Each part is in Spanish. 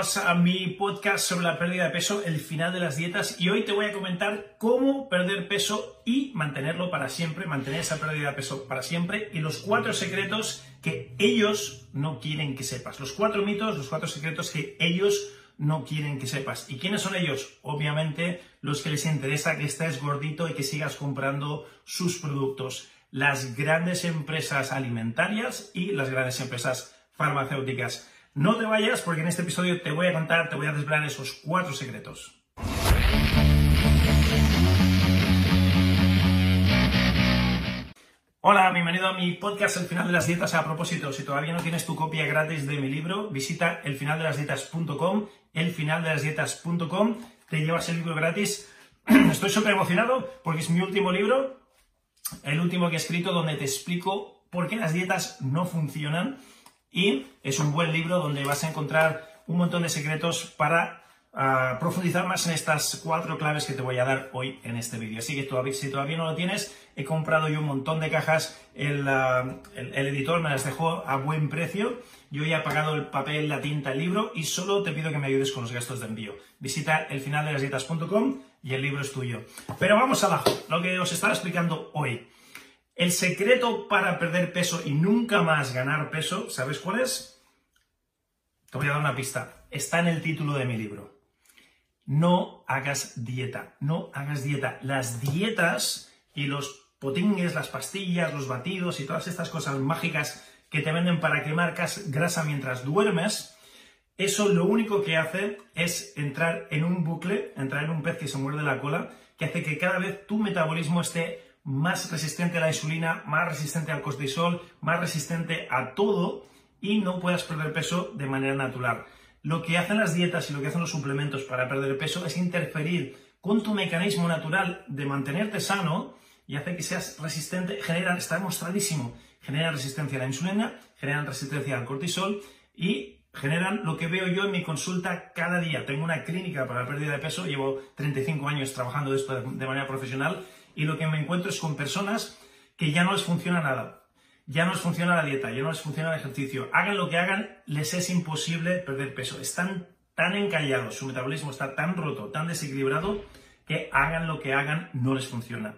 Bienvenidos a mi podcast sobre la pérdida de peso, el final de las dietas y hoy te voy a comentar cómo perder peso y mantenerlo para siempre, mantener esa pérdida de peso para siempre y los cuatro secretos que ellos no quieren que sepas, los cuatro mitos, los cuatro secretos que ellos no quieren que sepas. ¿Y quiénes son ellos? Obviamente los que les interesa que estés gordito y que sigas comprando sus productos. Las grandes empresas alimentarias y las grandes empresas farmacéuticas. No te vayas porque en este episodio te voy a contar, te voy a desvelar esos cuatro secretos. Hola, bienvenido a mi podcast El final de las dietas. A propósito, si todavía no tienes tu copia gratis de mi libro, visita elfinaldelasdietas.com, elfinaldelasdietas.com, te llevas el libro gratis. Estoy súper emocionado porque es mi último libro, el último que he escrito donde te explico por qué las dietas no funcionan y es un buen libro donde vas a encontrar un montón de secretos para ah, profundizar más en estas cuatro claves que te voy a dar hoy en este vídeo. Así que si todavía no lo tienes, he comprado yo un montón de cajas, el, ah, editor me las dejó a buen precio, yo ya he pagado el papel, la tinta, el libro y solo te pido que me ayudes con los gastos de envío. Visita elfinaldelasdietas.com y el libro es tuyo. Pero vamos abajo, lo que os estaba explicando hoy. El secreto para perder peso y nunca más ganar peso, ¿sabes cuál es? Te voy a dar una pista. Está en el título de mi libro. No hagas dieta, no hagas dieta. Las dietas y los potingues, las pastillas, los batidos y todas estas cosas mágicas que te venden para quemar grasa mientras duermes, eso lo único que hace es entrar en un bucle, entrar en un pez que se muerde la cola, que hace que cada vez tu metabolismo esté más resistente a la insulina, más resistente al cortisol, más resistente a todo y no puedas perder peso de manera natural. Lo que hacen las dietas y lo que hacen los suplementos para perder peso es interferir con tu mecanismo natural de mantenerte sano y hace que seas resistente, generan, está demostradísimo, generan resistencia a la insulina, generan resistencia al cortisol y generan lo que veo yo en mi consulta cada día. Tengo una clínica para la pérdida de peso, llevo 35 años trabajando esto de manera profesional y lo que me encuentro es con personas que ya no les funciona nada. Ya no les funciona la dieta, ya no les funciona el ejercicio. Hagan lo que hagan, les es imposible perder peso. Están tan encallados, su metabolismo está tan roto, tan desequilibrado, que hagan lo que hagan, no les funciona.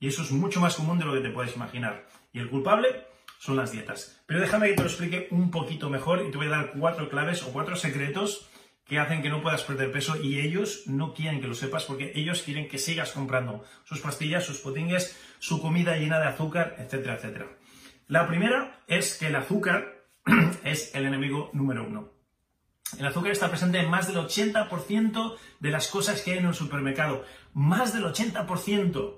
Y eso es mucho más común de lo que te puedes imaginar. Y el culpable son las dietas. Pero déjame que te lo explique un poquito mejor y te voy a dar cuatro claves o cuatro secretos que hacen que no puedas perder peso y ellos no quieren que lo sepas porque ellos quieren que sigas comprando sus pastillas, sus potingues, su comida llena de azúcar, etcétera, etcétera. La primera es que el azúcar es el enemigo número uno. El azúcar está presente en más del 80% de las cosas que hay en el supermercado. Más del 80%.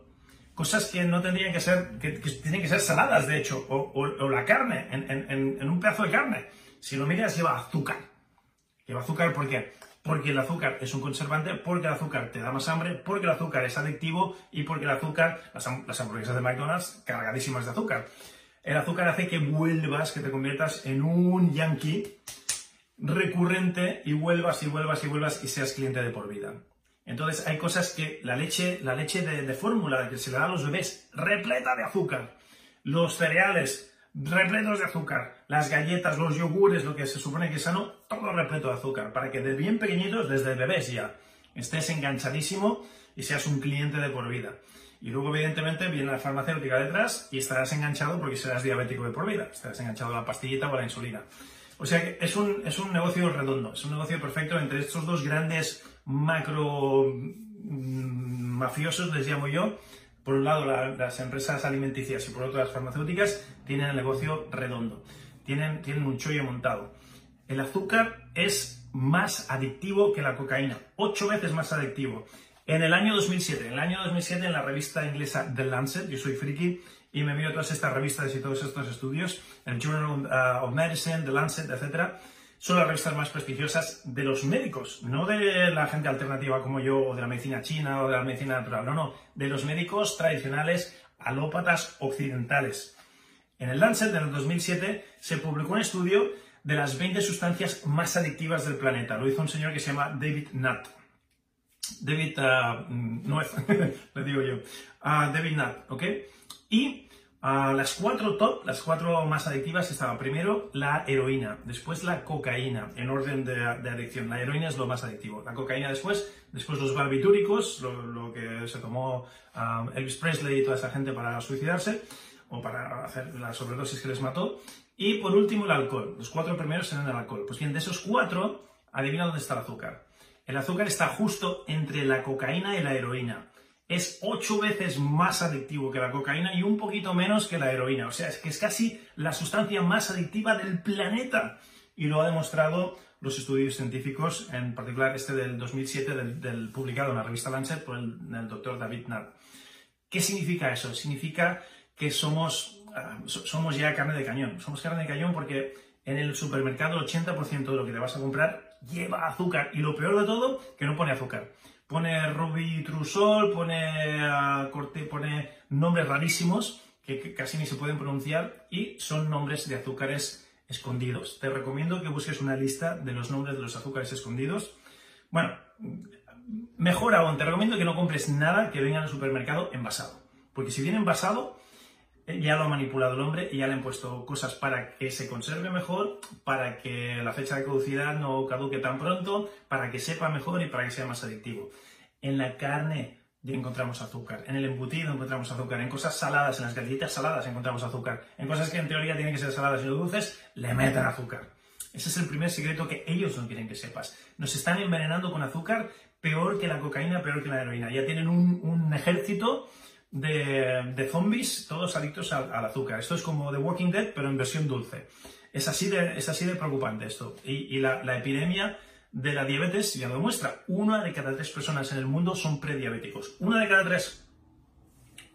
Cosas que no tendrían que ser, que, tienen que ser saladas, de hecho, o, la carne, en un pedazo de carne. Si lo miras, lleva azúcar. Lleva azúcar, ¿por qué? Porque el azúcar es un conservante, porque el azúcar te da más hambre, porque el azúcar es adictivo y porque el azúcar, las, hamburguesas de McDonald's, cargadísimas de azúcar. El azúcar hace que vuelvas, que te conviertas en un yankee recurrente y vuelvas y vuelvas y vuelvas y seas cliente de por vida. Entonces hay cosas que la leche, la leche de, de fórmula que se le da a los bebés, repleta de azúcar. Los cereales, repletos de azúcar. Las galletas, los yogures, lo que se supone que es sano, todo repleto de azúcar, para que de bien pequeñitos, desde bebés ya, estés enganchadísimo y seas un cliente de por vida. Y luego, evidentemente, viene la farmacéutica detrás y estarás enganchado porque serás diabético de por vida. Estarás enganchado a la pastillita o a la insulina. O sea que es un, es un negocio redondo, es un negocio perfecto entre estos dos grandes macro mm, mafiosos, les llamo yo, por un lado las empresas alimenticias y por otro las farmacéuticas, tienen el negocio redondo, tienen, tienen un chollo montado. El azúcar es más adictivo que la cocaína, ocho veces más adictivo. En el año 2007, en el año 2007 en la revista inglesa The Lancet, yo soy friki y me miro todas estas revistas y todos estos estudios, el Journal uh, of Medicine, The Lancet, etc., son las revistas más prestigiosas de los médicos, no de la gente alternativa como yo, o de la medicina china o de la medicina natural, no, no, de los médicos tradicionales alópatas occidentales. En el Lancet, en el 2007, se publicó un estudio de las 20 sustancias más adictivas del planeta. Lo hizo un señor que se llama David Nutt. David, uh, no es, le digo yo, uh, David Nutt, ¿ok? Y uh, las cuatro top, las cuatro más adictivas estaban primero la heroína, después la cocaína, en orden de, adicción. La heroína es lo más adictivo, la cocaína después, después los barbitúricos, lo, que se tomó Elvis Presley y toda esa gente para suicidarse o para hacer la sobredosis que les mató. Y por último el alcohol. Los cuatro primeros eran el alcohol. Pues bien, de esos cuatro, adivina dónde está el azúcar. El azúcar está justo entre la cocaína y la heroína. Es ocho veces más adictivo que la cocaína y un poquito menos que la heroína. O sea, es que es casi la sustancia más adictiva del planeta. Y lo ha demostrado los estudios científicos, en particular este del 2007, del, publicado en la revista Lancet por el, el doctor David Nadd. ¿Qué significa eso? Significa que somos, ah, somos ya carne de cañón. Somos carne de cañón porque en el supermercado el 80% de lo que te vas a comprar lleva azúcar. Y lo peor de todo, que no pone azúcar. Pone Ruby Trusol, pone, corte, pone nombres rarísimos que, casi ni se pueden pronunciar y son nombres de azúcares escondidos. Te recomiendo que busques una lista de los nombres de los azúcares escondidos. Bueno, mejor aún, te recomiendo que no compres nada que venga en el supermercado envasado. Porque si viene envasado, ya lo ha manipulado el hombre y ya le han puesto cosas para que se conserve mejor, para que la fecha de caducidad no caduque tan pronto, para que sepa mejor y para que sea más adictivo. En la carne encontramos azúcar, en el embutido encontramos azúcar, en cosas saladas, en las galletitas saladas encontramos azúcar, en cosas que en teoría tienen que ser saladas y no dulces, le meten azúcar. Ese es el primer secreto que ellos no quieren que sepas. Nos están envenenando con azúcar peor que la cocaína, peor que la heroína. Ya tienen un ejército de, zombies, todos adictos al, azúcar. Esto es como The Walking Dead, pero en versión dulce. Es así de, es así de preocupante esto. Y, la, epidemia de la diabetes ya lo demuestra. Una de cada tres personas en el mundo son prediabéticos. Una de cada tres.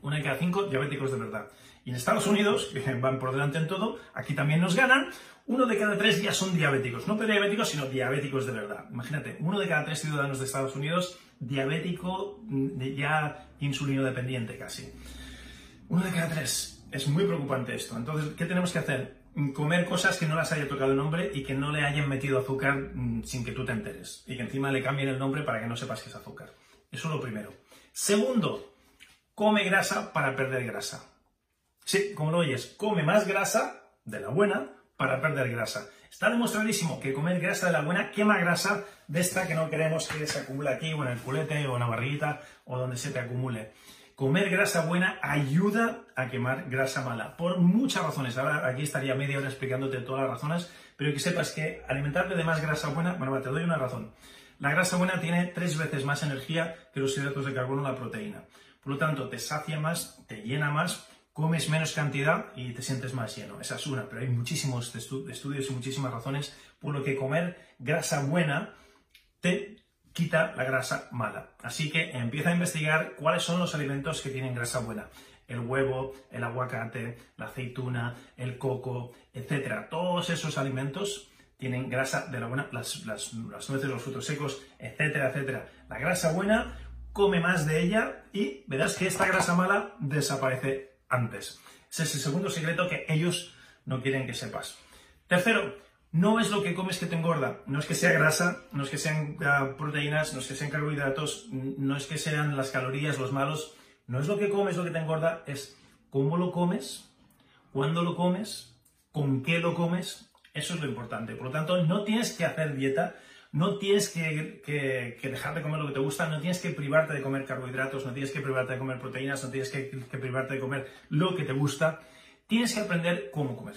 Una de cada cinco diabéticos de verdad. Y en Estados Unidos, que van por delante en todo, aquí también nos ganan, uno de cada tres ya son diabéticos. No prediabéticos, sino diabéticos de verdad. Imagínate, uno de cada tres ciudadanos de Estados Unidos diabético mm, ya insulino dependiente casi. Uno de cada tres. Es muy preocupante esto. Entonces, ¿qué tenemos que hacer? Comer cosas que no las haya tocado el nombre y que no le hayan metido azúcar mm, sin que tú te enteres. Y que encima le cambien el nombre para que no sepas que es azúcar. Eso es lo primero. Segundo, come grasa para perder grasa. Sí, como lo oyes, come más grasa de la buena para perder grasa. Está demostradísimo que comer grasa de la buena quema grasa de esta que no queremos que se acumule aquí, o en el culete, o en la barriguita, o donde se te acumule. Comer grasa buena ayuda a quemar grasa mala, por muchas razones. Ahora aquí estaría media hora explicándote todas las razones, pero que sepas que alimentarte de más grasa buena, bueno, te doy una razón. La grasa buena tiene tres veces más energía que los hidratos de carbono o la proteína. Por lo tanto, te sacia más, te llena más comes menos cantidad y te sientes más lleno. Esa es una, pero hay muchísimos estudios y muchísimas razones por lo que comer grasa buena te quita la grasa mala. Así que empieza a investigar cuáles son los alimentos que tienen grasa buena. El huevo, el aguacate, la aceituna, el coco, etcétera. Todos esos alimentos tienen grasa de la buena, las, nueces, los frutos secos, etcétera, etcétera. La grasa buena, come más de ella y verás que esta grasa mala desaparece antes. Ese es el segundo secreto que ellos no quieren que sepas. Tercero, no es lo que comes que te engorda. No es que sea grasa, no es que sean ah, proteínas, no es que sean carbohidratos, no es que sean las calorías, los malos. No es lo que comes lo que te engorda, es cómo lo comes, cuándo lo comes, con qué lo comes. Eso es lo importante. Por lo tanto, no tienes que hacer dieta, no tienes que, dejar de comer lo que te gusta, no tienes que privarte de comer carbohidratos, no tienes que privarte de comer proteínas, no tienes que, privarte de comer lo que te gusta. Tienes que aprender cómo comer.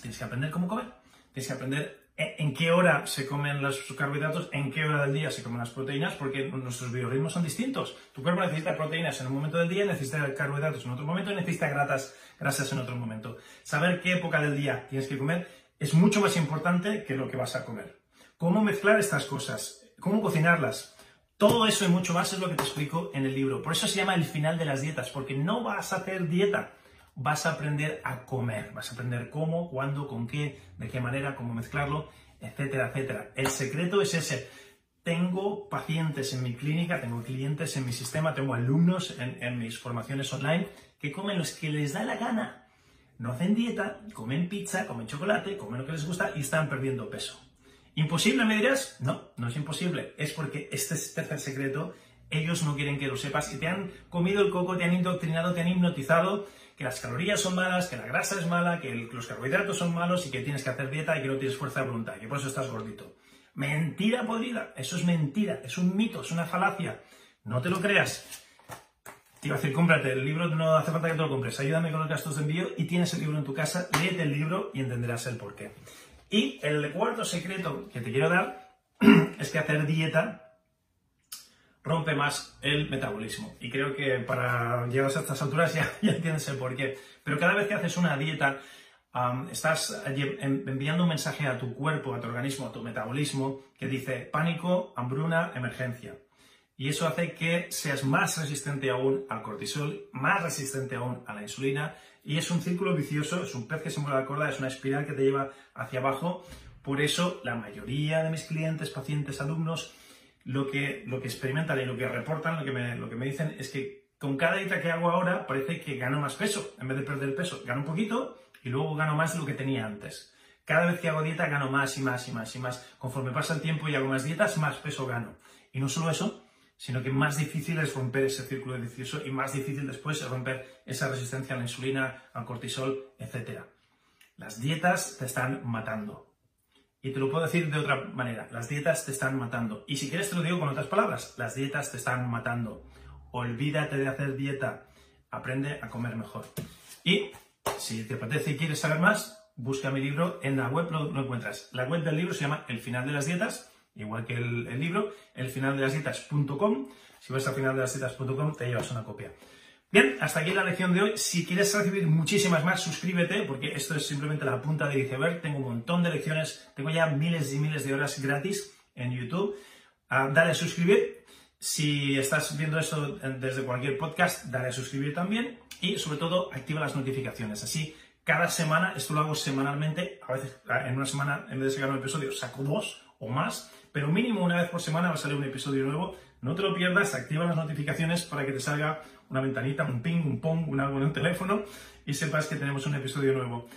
Tienes que aprender cómo comer. Tienes que aprender en qué hora se comen los carbohidratos, en qué hora del día se comen las proteínas, porque nuestros biorritmos son distintos. Tu cuerpo necesita proteínas en un momento del día, necesita carbohidratos en otro momento y necesita grasas, grasas en otro momento. Saber qué época del día tienes que comer es mucho más importante que lo que vas a comer. ¿Cómo mezclar estas cosas? ¿Cómo cocinarlas? Todo eso y mucho más es lo que te explico en el libro. Por eso se llama el final de las dietas, porque no vas a hacer dieta, vas a aprender a comer, vas a aprender cómo, cuándo, con qué, de qué manera, cómo mezclarlo, etcétera, etcétera. El secreto es ese. Tengo pacientes en mi clínica, tengo clientes en mi sistema, tengo alumnos en, en mis formaciones online que comen los que les da la gana. No hacen dieta, comen pizza, comen chocolate, comen lo que les gusta y están perdiendo peso. ¿Imposible, me dirás? No, no es imposible. Es porque este es el tercer secreto. Ellos no quieren que lo sepas y te han comido el coco, te han indoctrinado, te han hipnotizado que las calorías son malas, que la grasa es mala, que los carbohidratos son malos y que tienes que hacer dieta y que no tienes fuerza de voluntad, que por eso estás gordito. Mentira podrida, eso es mentira, es un mito, es una falacia. No te lo creas. Te iba a decir, cómprate el libro, no hace falta que te lo compres, ayúdame con los gastos de envío y tienes el libro en tu casa, léete el libro y entenderás el porqué. Y el cuarto secreto que te quiero dar es que hacer dieta rompe más el metabolismo. Y creo que para llegar a estas alturas ya, ya entiendes el porqué. Pero cada vez que haces una dieta, estás enviando un mensaje a tu cuerpo, a tu organismo, a tu metabolismo, que dice pánico, hambruna, emergencia. Y eso hace que seas más resistente aún al cortisol, más resistente aún a la insulina. Y es un círculo vicioso, es un pez que se mueve la corda, es una espiral que te lleva hacia abajo. Por eso la mayoría de mis clientes, pacientes, alumnos, lo que, lo que experimentan y lo que reportan, lo que, me, lo que me dicen es que con cada dieta que hago ahora parece que gano más peso. En vez de perder peso, gano un poquito y luego gano más de lo que tenía antes. Cada vez que hago dieta gano más y más y más y más. Conforme pasa el tiempo y hago más dietas, más peso gano. Y no solo eso, sino que más difícil es romper ese círculo vicioso y más difícil después es romper esa resistencia a la insulina, al cortisol, etc. Las dietas te están matando. Y te lo puedo decir de otra manera, las dietas te están matando. Y si quieres te lo digo con otras palabras, las dietas te están matando. Olvídate de hacer dieta, aprende a comer mejor. Y si te apetece y quieres saber más, busca mi libro en la web, lo, lo encuentras. La web del libro se llama El final de las dietas igual que el, libro, elfinaldelasdietas.com. Si vas a finaldelasdietas.com te llevas una copia. Bien, hasta aquí la lección de hoy. Si quieres recibir muchísimas más, suscríbete, porque esto es simplemente la punta del iceberg. Tengo un montón de lecciones, tengo ya miles y miles de horas gratis en YouTube. Ah, dale a suscribir. Si estás viendo esto desde cualquier podcast, dale a suscribir también. Y sobre todo, activa las notificaciones. Así, cada semana, esto lo hago semanalmente, a veces en una semana, en vez de sacar un episodio, saco dos o más pero mínimo una vez por semana va a salir un episodio nuevo. No te lo pierdas, activa las notificaciones para que te salga una ventanita, un ping, un pong, un algo en el teléfono y sepas que tenemos un episodio nuevo.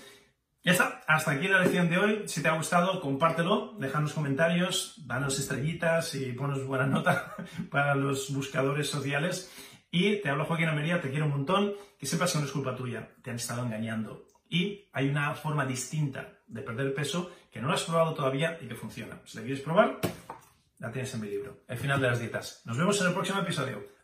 Ya está, hasta aquí la lección de hoy. Si te ha gustado, compártelo, déjanos comentarios, danos estrellitas y ponos buena nota para los buscadores sociales. Y te hablo Joaquín Amería, te quiero un montón, que sepas que no es culpa tuya, te han estado engañando. Y hay una forma distinta de perder peso que no lo has probado todavía y que funciona. Si la quieres probar, la tienes en mi libro, El final de las dietas. Nos vemos en el próximo episodio.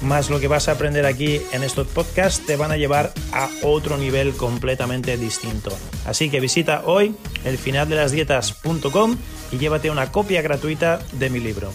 más lo que vas a aprender aquí en estos podcasts te van a llevar a otro nivel completamente distinto. Así que visita hoy elfinaldelasdietas.com y llévate una copia gratuita de mi libro.